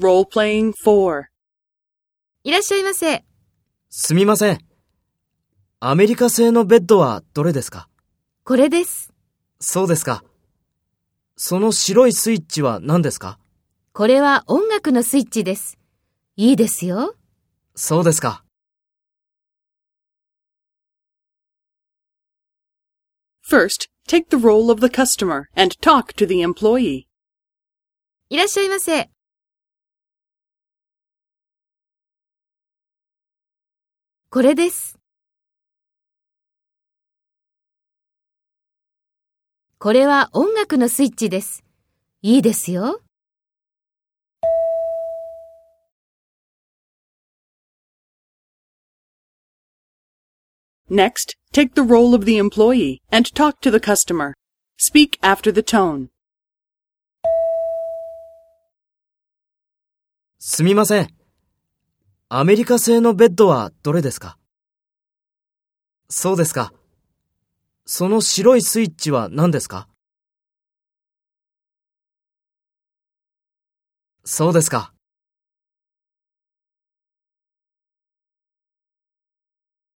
Role-playing 4. いらっしゃいませ。すみません。アメリカ製のベッドはどれですか？これです。そうですか。その白いスイッチは何ですか？これは音楽のスイッチです。いいですよ。そうですか。First, take the role of the customer and talk to the employee. いらっしゃいませ。これです。これは音楽のスイッチです。いいですよ。Next, take the role of the employee and talk to the customer. Speak after the tone. すみません。アメリカ製のベッドはどれですか？そうですか。その白いスイッチは何ですか？そうですか。